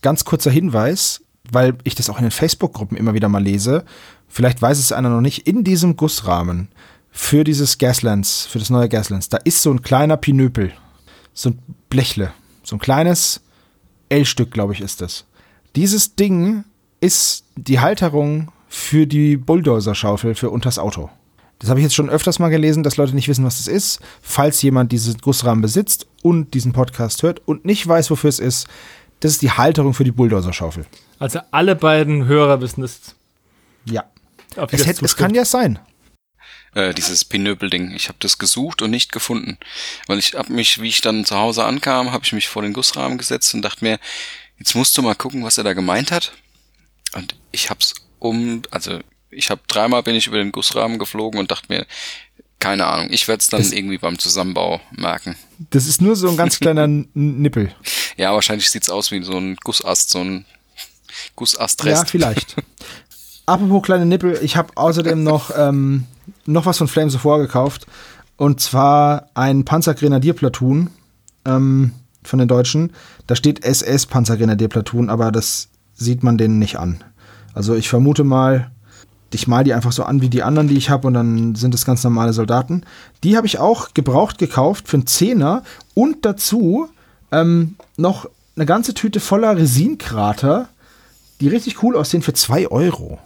ganz kurzer Hinweis, weil ich das auch in den Facebook-Gruppen immer wieder mal lese vielleicht weiß es einer noch nicht, in diesem Gussrahmen für dieses Gaslands, für das neue Gaslands, da ist so ein kleiner Pinöpel, so ein Blechle, so ein kleines L-Stück, glaube ich, ist das. Dieses Ding ist die Halterung für die Bulldozer-Schaufel für unters Auto. Das habe ich jetzt schon öfters mal gelesen, dass Leute nicht wissen, was das ist. Falls jemand diesen Gussrahmen besitzt und diesen Podcast hört und nicht weiß, wofür es ist, das ist die Halterung für die Bulldozer-Schaufel. Also alle beiden Hörer wissen es. Ja. Es, hätte, es kann ja sein. Äh, dieses Pinöbel-Ding. Ich habe das gesucht und nicht gefunden. Weil ich habe mich, wie ich dann zu Hause ankam, habe ich mich vor den Gussrahmen gesetzt und dachte mir, jetzt musst du mal gucken, was er da gemeint hat. Und ich hab's um, also ich habe dreimal bin ich über den Gussrahmen geflogen und dachte mir, keine Ahnung, ich werde es dann das, irgendwie beim Zusammenbau merken. Das ist nur so ein ganz kleiner Nippel. Ja, wahrscheinlich sieht's aus wie so ein Gussast, so ein Gussastrest. Ja, vielleicht. Apropos kleine Nippel, ich habe außerdem noch, ähm, noch was von Flames of War gekauft. Und zwar ein Panzergrenadierplatoon ähm, von den Deutschen. Da steht SS Panzergrenadierplatoon, aber das sieht man denen nicht an. Also ich vermute mal, ich mal die einfach so an wie die anderen, die ich habe, und dann sind es ganz normale Soldaten. Die habe ich auch gebraucht gekauft für einen Zehner und dazu ähm, noch eine ganze Tüte voller Resinkrater, die richtig cool aussehen für zwei Euro.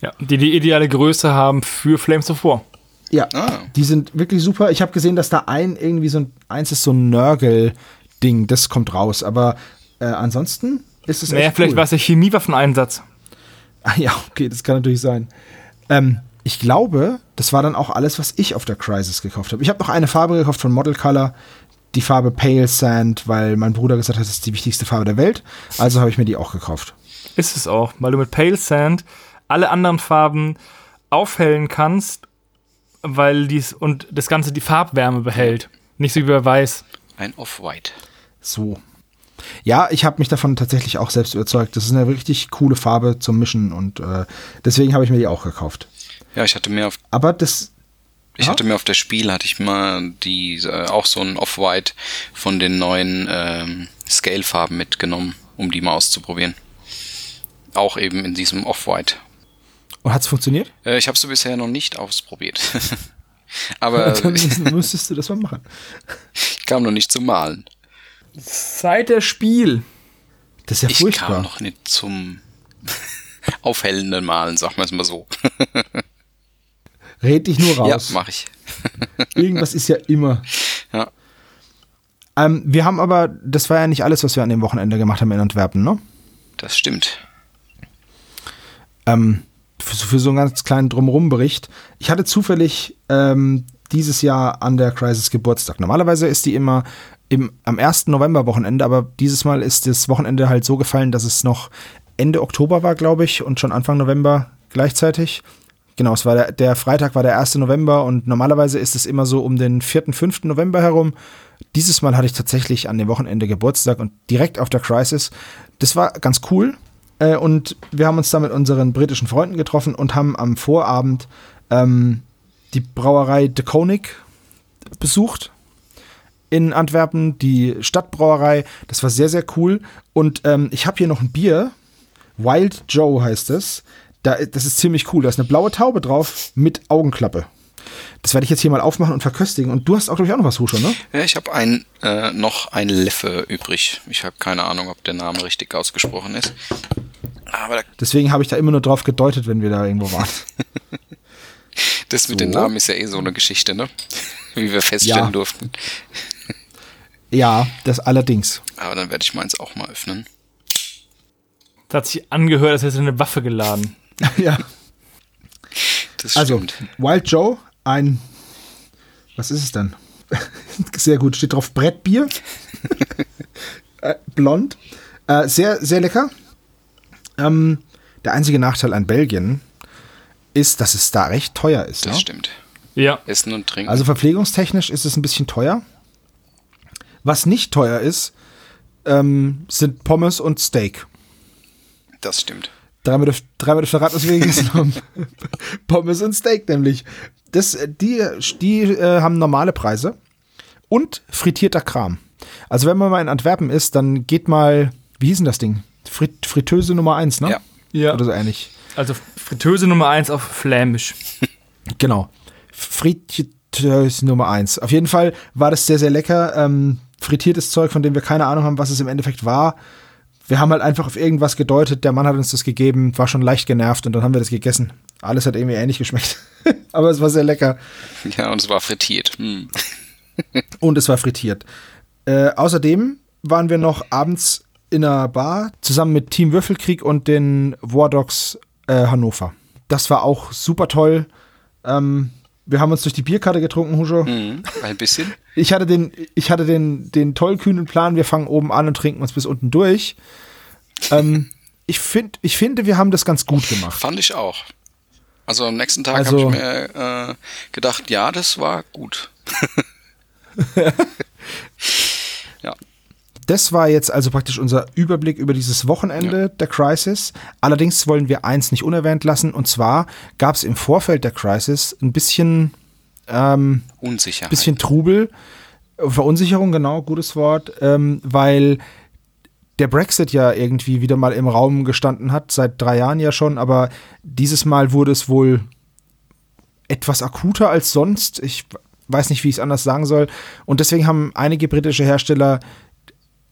Ja, die die ideale Größe haben für Flames of War. Ja, ah. die sind wirklich super. Ich habe gesehen, dass da ein irgendwie so ein, eins ist so ein Nörgel-Ding, das kommt raus. Aber äh, ansonsten ist es naja, vielleicht cool. war es der Chemiewaffeneinsatz. Ah, ja, okay, das kann natürlich sein. Ähm, ich glaube, das war dann auch alles, was ich auf der Crisis gekauft habe. Ich habe noch eine Farbe gekauft von Model Color, die Farbe Pale Sand, weil mein Bruder gesagt hat, das ist die wichtigste Farbe der Welt. Also habe ich mir die auch gekauft. Ist es auch, weil du mit Pale Sand alle anderen Farben aufhellen kannst, weil dies und das Ganze die Farbwärme behält. Nicht so wie bei Weiß. Ein Off-White. So. Ja, ich habe mich davon tatsächlich auch selbst überzeugt. Das ist eine richtig coole Farbe zum Mischen und äh, deswegen habe ich mir die auch gekauft. Ja, ich hatte mir auf. Aber das. Ich ja? hatte mir auf der Spiel hatte ich mal die äh, auch so ein Off-White von den neuen ähm, Scale-Farben mitgenommen, um die mal auszuprobieren. Auch eben in diesem Off-White. Und hat es funktioniert? Äh, ich habe es bisher noch nicht ausprobiert. Aber dann müsstest du das mal machen. Ich kam noch nicht zum Malen. Seit der Spiel. Das ist ja ich furchtbar. kam noch nicht zum aufhellenden Malen, sagen wir es mal so. Red dich nur raus. Ja, mache ich. Irgendwas ist ja immer. Ja. Ähm, wir haben aber, das war ja nicht alles, was wir an dem Wochenende gemacht haben in Antwerpen, ne? Das stimmt. Ähm, für, so- einen ganz kleinen Drumherum-Bericht. Ich hatte zufällig ähm, dieses Jahr an der Crisis Geburtstag. Normalerweise ist die immer im, am 1. November-Wochenende, aber dieses Mal ist das Wochenende halt so gefallen, dass es noch Ende Oktober war, glaube ich, und schon Anfang November gleichzeitig. Genau, es war der, der Freitag war der 1. November und normalerweise ist es immer so um den 4., 5. November herum. Dieses Mal hatte ich tatsächlich an dem Wochenende Geburtstag und direkt auf der Crisis. Das war ganz cool. Äh, und wir haben uns da mit unseren britischen Freunden getroffen und haben am Vorabend ähm, die Brauerei De Konig besucht in Antwerpen, die Stadtbrauerei. Das war sehr, sehr cool. Und ähm, ich habe hier noch ein Bier. Wild Joe heißt es. Da, das ist ziemlich cool. Da ist eine blaue Taube drauf mit Augenklappe. Das werde ich jetzt hier mal aufmachen und verköstigen. Und du hast auch, glaube ich, auch noch was, Huscher, ne? Ja, ich habe ein, äh, noch ein Leffe übrig. Ich habe keine Ahnung, ob der Name richtig ausgesprochen ist. Aber Deswegen habe ich da immer nur drauf gedeutet, wenn wir da irgendwo waren. das mit So. den Namen ist ja eh so eine Geschichte, ne? Wie wir feststellen Ja. durften. ja, das allerdings. Aber dann werde ich meins auch mal öffnen. Das hat sich angehört, als hätte eine Waffe geladen. ja. Das Also, stimmt. Wild Joe, ein. Was ist es denn? sehr gut, steht drauf Brettbier. äh, blond. Äh, sehr, sehr lecker. Ähm, der einzige Nachteil an Belgien ist, dass es da recht teuer ist. Das Ne? stimmt. Ja. Essen und Trinken. Also verpflegungstechnisch ist es ein bisschen teuer. Was nicht teuer ist, ähm, sind Pommes und Steak. das stimmt. Dreimal dürft, dreimal dürft ihr raten, was wir gegessen haben. Pommes und Steak nämlich. Das, äh, die die äh, haben normale Preise und frittierter Kram. Also wenn man mal in Antwerpen ist, dann geht mal, wie hieß denn das Ding? Frit Fritteuse Nummer 1, ne? Ja. Ja. Oder so ähnlich. Also Fritteuse Nummer 1 auf Flämisch. Genau. Fritteuse Nummer 1. Auf jeden Fall war das sehr, sehr lecker. Ähm, frittiertes Zeug, von dem wir keine Ahnung haben, was es im Endeffekt war. Wir haben halt einfach auf irgendwas gedeutet. Der Mann hat uns das gegeben, war schon leicht genervt und dann haben wir das gegessen. Alles hat irgendwie ähnlich geschmeckt. Aber es war sehr lecker. Ja, und es war frittiert. Hm. Und es war frittiert. Äh, außerdem waren wir noch abends in einer Bar zusammen mit Team Würfelkrieg und den War Dogs äh, Hannover. Das war auch super toll. Ähm, wir haben uns durch die Bierkarte getrunken, Huscho. Mhm. Ein bisschen. Ich hatte den, ich hatte den, den tollkühnen Plan, wir fangen oben an und trinken uns bis unten durch. Ähm, ich, find, ich finde, wir haben das ganz gut gemacht. Fand ich auch. Also am nächsten Tag Also- habe ich mir äh, gedacht, ja, das war gut. ja. Das war jetzt also praktisch unser Überblick über dieses Wochenende der Crisis. Allerdings wollen wir eins nicht unerwähnt lassen. Und zwar gab es im Vorfeld der Crisis ein bisschen, ähm, Unsicherheit. bisschen Trubel, Verunsicherung, genau, gutes Wort, ähm, weil der Brexit ja irgendwie wieder mal im Raum gestanden hat, seit drei Jahren ja schon, aber dieses Mal wurde es wohl etwas akuter als sonst. Ich weiß nicht, wie ich es anders sagen soll. Und deswegen haben einige britische Hersteller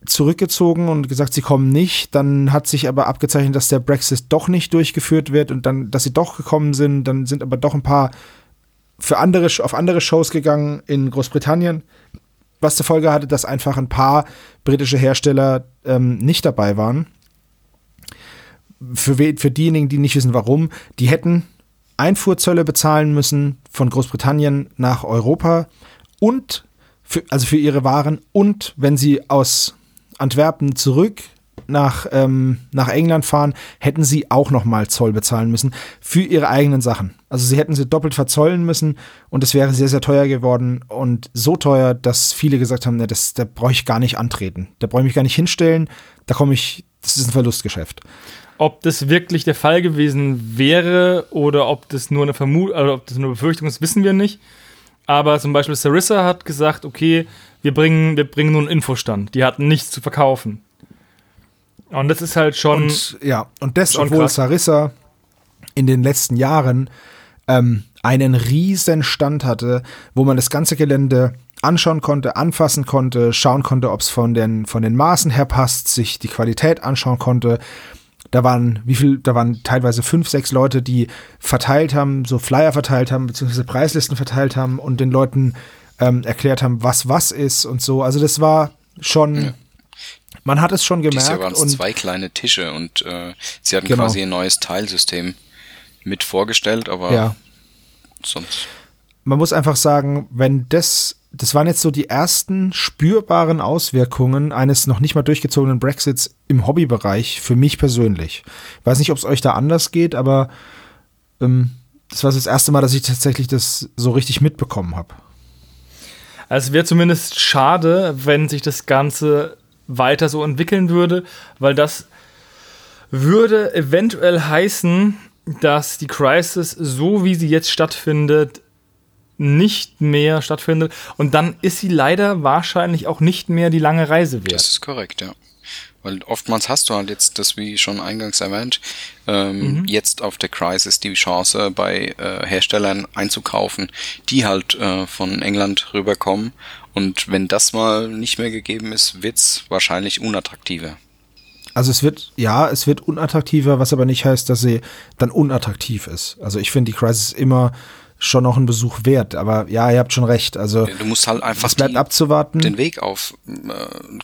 zurückgezogen und gesagt, sie kommen nicht. Dann hat sich aber abgezeichnet, dass der Brexit doch nicht durchgeführt wird und dann, dass sie doch gekommen sind. Dann sind aber doch ein paar für andere, auf andere Shows gegangen in Großbritannien, was zur Folge hatte, dass einfach ein paar britische Hersteller ähm, nicht dabei waren. Für, für diejenigen, die nicht wissen, warum, die hätten Einfuhrzölle bezahlen müssen von Großbritannien nach Europa und für, also für ihre Waren und wenn sie aus Antwerpen zurück nach, ähm, nach England fahren, hätten sie auch nochmal Zoll bezahlen müssen für ihre eigenen Sachen. Also sie hätten sie doppelt verzollen müssen und es wäre sehr, sehr teuer geworden und so teuer, dass viele gesagt haben, ne, das, da brauche ich gar nicht antreten. Da brauche ich mich gar nicht hinstellen, da komme ich, das ist ein Verlustgeschäft. Ob das wirklich der Fall gewesen wäre oder ob das nur eine Vermutung, oder ob das nur Befürchtung ist, wissen wir nicht. Aber zum Beispiel Sarissa hat gesagt, okay, wir bringen, wir bringen nur einen Infostand. Die hatten nichts zu verkaufen. Und das ist halt schon. Und ja, und das, obwohl krass. Sarissa in den letzten Jahren ähm, einen riesen Stand hatte, wo man das ganze Gelände anschauen konnte, anfassen konnte, schauen konnte, ob es von den, von den Maßen her passt, sich die Qualität anschauen konnte. Da waren, wie viel, da waren teilweise fünf, sechs Leute, die verteilt haben, so Flyer verteilt haben, beziehungsweise Preislisten verteilt haben und den Leuten ähm, erklärt haben, was was ist und so. Also das war schon, ja. Man hat es schon gemerkt. Dieses Jahr waren es zwei kleine Tische und äh, sie hatten genau. quasi ein neues Teilsystem mit vorgestellt, aber ja. sonst. Man muss einfach sagen, wenn das das waren jetzt so die ersten spürbaren Auswirkungen eines noch nicht mal durchgezogenen Brexits im Hobbybereich für mich persönlich. Ich weiß nicht, ob es euch da anders geht, aber ähm, das war das erste Mal, dass ich tatsächlich das so richtig mitbekommen habe. Also es wäre zumindest schade, wenn sich das Ganze weiter so entwickeln würde, weil das würde eventuell heißen, dass die Crisis, so wie sie jetzt stattfindet, nicht mehr stattfindet. Und dann ist sie leider wahrscheinlich auch nicht mehr die lange Reise wert. Das ist korrekt, ja. Weil oftmals hast du halt jetzt das, wie schon eingangs erwähnt, ähm, mhm. jetzt auf der Crisis die Chance, bei äh, Herstellern einzukaufen, die halt äh, von England rüberkommen. Und wenn das mal nicht mehr gegeben ist, wird's wahrscheinlich unattraktiver. Also es wird, ja, es wird unattraktiver, was aber nicht heißt, dass sie dann unattraktiv ist. Also ich finde die Crisis immer schon noch ein Besuch wert. Aber ja, ihr habt schon recht. Also du musst halt einfach es bleibt die, abzuwarten. den Weg auf äh,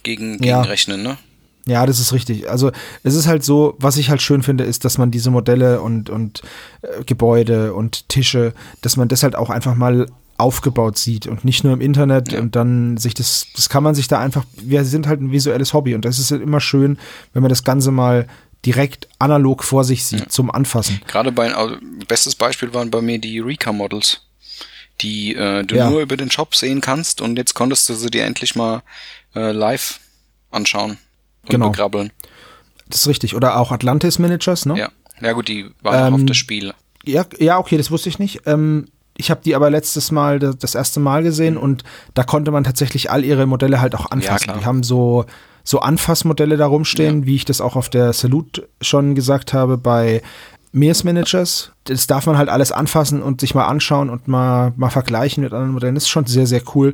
gegen, gegen ja. rechnen, ne? Ja, das ist richtig. Also es ist halt so, was ich halt schön finde, ist, dass man diese Modelle und, und äh, Gebäude und Tische, dass man das halt auch einfach mal aufgebaut sieht und nicht nur im Internet ja. und dann sich das, das kann man sich da einfach, wir sind halt ein visuelles Hobby und das ist halt immer schön, wenn man das Ganze mal direkt analog vor sich sieht ja. zum Anfassen. Gerade bei also, bestes Beispiel waren bei mir die Rika-Models, die äh, du ja. nur über den Shop sehen kannst und jetzt konntest du sie dir endlich mal äh, live anschauen und genau. begrabbeln. Das ist richtig. Oder auch Atlantis Managers, ne? Ja. Ja gut, die waren ähm, auf das Spiel. Ja, ja, okay, das wusste ich nicht. Ähm, ich habe die aber letztes Mal das erste Mal gesehen mhm. und da konnte man tatsächlich all ihre Modelle halt auch anfassen. Ja, die haben so so Anfassmodelle da rumstehen, ja. wie ich das auch auf der Salute schon gesagt habe bei Mears Managers. Das darf man halt alles anfassen und sich mal anschauen und mal, mal vergleichen mit anderen Modellen. Das ist schon sehr, sehr cool.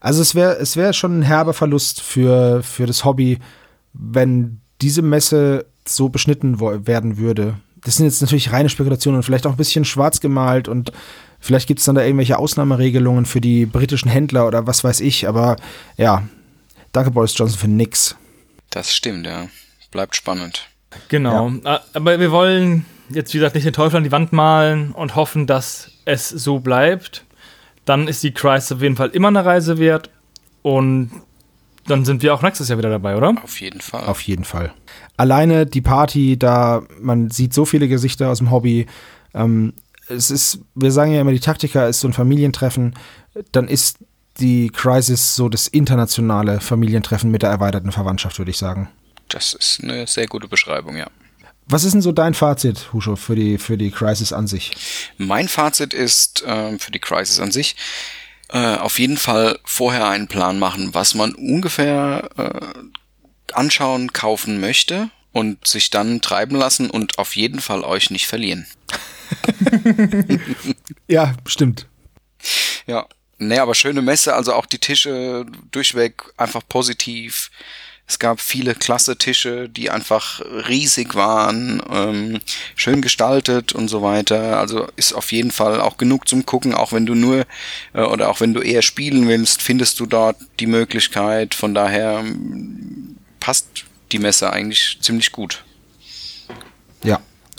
Also es wäre es wäre schon ein herber Verlust für, für das Hobby, wenn diese Messe so beschnitten werden würde. Das sind jetzt natürlich reine Spekulationen und vielleicht auch ein bisschen schwarz gemalt und vielleicht gibt es dann da irgendwelche Ausnahmeregelungen für die britischen Händler oder was weiß ich, aber ja, Danke, Boris Johnson, für nix. Das stimmt, ja. Bleibt spannend. Genau. Ja. Aber wir wollen jetzt, wie gesagt, nicht den Teufel an die Wand malen und hoffen, dass es so bleibt. Dann ist die Crisis auf jeden Fall immer eine Reise wert. Und dann sind wir auch nächstes Jahr wieder dabei, oder? Auf jeden Fall. Auf jeden Fall. Alleine die Party, da man sieht so viele Gesichter aus dem Hobby. Ähm, es ist, wir sagen ja immer, die Taktika ist so ein Familientreffen. Dann ist die Crisis so das internationale Familientreffen mit der erweiterten Verwandtschaft, würde ich sagen. Das ist eine sehr gute Beschreibung, ja. Was ist denn so dein Fazit, Huscho, für die, für die Crisis an sich? Mein Fazit ist äh, für die Crisis an sich, äh, auf jeden Fall vorher einen Plan machen, was man ungefähr äh, anschauen, kaufen möchte und sich dann treiben lassen und auf jeden Fall euch nicht verlieren. ja, stimmt. Ja, Nee, aber schöne Messe, also auch die Tische durchweg einfach positiv. Es gab viele klasse Tische, die einfach riesig waren, ähm, schön gestaltet und so weiter. Also ist auf jeden Fall auch genug zum Gucken, auch wenn du nur äh, oder auch wenn du eher spielen willst, findest du dort die Möglichkeit. Von daher ähm, passt die Messe eigentlich ziemlich gut.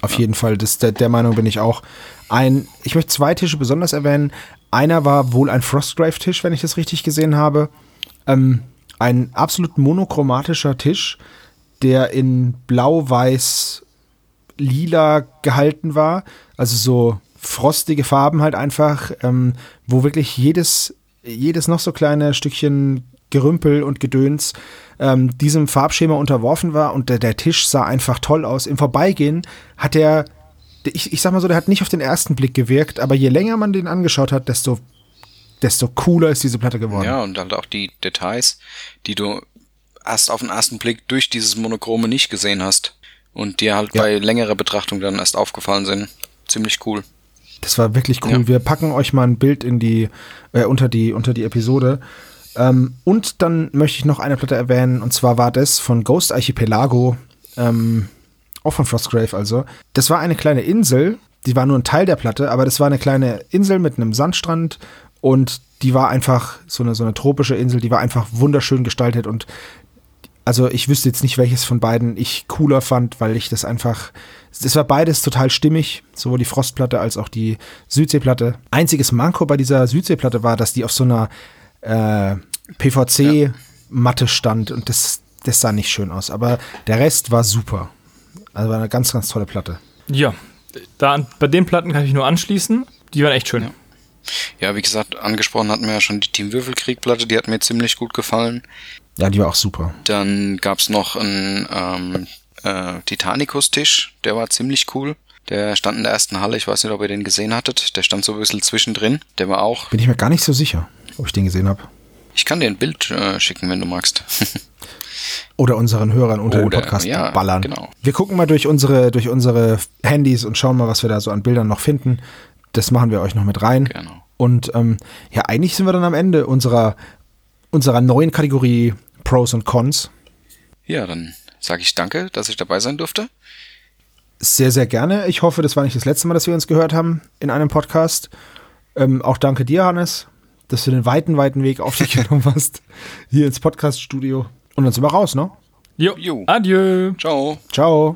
Auf ja. jeden Fall. Das, der, der Meinung bin ich auch. Ein, ich möchte zwei Tische besonders erwähnen. Einer war wohl ein Frostgrave-Tisch, wenn ich das richtig gesehen habe. Ähm, ein absolut monochromatischer Tisch, der in blau-weiß lila gehalten war. Also so frostige Farben halt einfach, ähm, wo wirklich jedes, jedes noch so kleine Stückchen Gerümpel und Gedöns ähm, diesem Farbschema unterworfen war und der, der Tisch sah einfach toll aus. Im Vorbeigehen hat er ich, ich sag mal so, der hat nicht auf den ersten Blick gewirkt, aber je länger man den angeschaut hat, desto, desto cooler ist diese Platte geworden. Ja, und halt auch die Details, die du erst auf den ersten Blick durch dieses Monochrome nicht gesehen hast und dir halt ja. bei längerer Betrachtung dann erst aufgefallen sind. Ziemlich cool. Das war wirklich cool. Ja. Wir packen euch mal ein Bild in die, äh, unter die, unter die Episode. Ähm, und dann möchte ich noch eine Platte erwähnen, und zwar war das von Ghost Archipelago, ähm, auch von Frostgrave also. Das war eine kleine Insel, die war nur ein Teil der Platte, aber das war eine kleine Insel mit einem Sandstrand und die war einfach so eine, so eine tropische Insel, die war einfach wunderschön gestaltet und also ich wüsste jetzt nicht, welches von beiden ich cooler fand, weil ich das einfach, das war beides total stimmig, sowohl die Frostplatte als auch die Südseeplatte. Einziges Manko bei dieser Südseeplatte war, dass die auf so einer äh, PVC-Matte stand und das, das sah nicht schön aus. Aber der Rest war super. Also war eine ganz, ganz tolle Platte. Ja, da, bei den Platten kann ich mich nur anschließen. Die waren echt schön. Ja. Ja, wie gesagt, angesprochen hatten wir ja schon die Team Würfelkrieg-Platte, die hat mir ziemlich gut gefallen. Ja, die war auch super. Dann gab's noch einen ähm, äh, Titanicus-Tisch, der war ziemlich cool. Der stand in der ersten Halle, ich weiß nicht, ob ihr den gesehen hattet. Der stand so ein bisschen zwischendrin. Der war auch. Bin ich mir gar nicht so sicher, ob ich den gesehen habe. Ich kann dir ein Bild äh, schicken, wenn du magst. Oder unseren Hörern unter Oder, dem Podcast ja, ballern. genau. Wir gucken mal durch unsere, durch unsere Handys und schauen mal, was wir da so an Bildern noch finden. Das machen wir euch noch mit rein. Genau. Und ähm, ja, eigentlich sind wir dann am Ende unserer, unserer neuen Kategorie Pros und Cons. Ja, dann sage ich danke, dass ich dabei sein durfte. Sehr, sehr gerne. Ich hoffe, das war nicht das letzte Mal, dass wir uns gehört haben in einem Podcast. Ähm, auch danke dir, Hannes, dass du den weiten, weiten Weg auf dich genommen hast, hier ins Podcast-Studio. Und dann sind wir raus, ne? Jo. Jo. Adieu. Ciao. Ciao.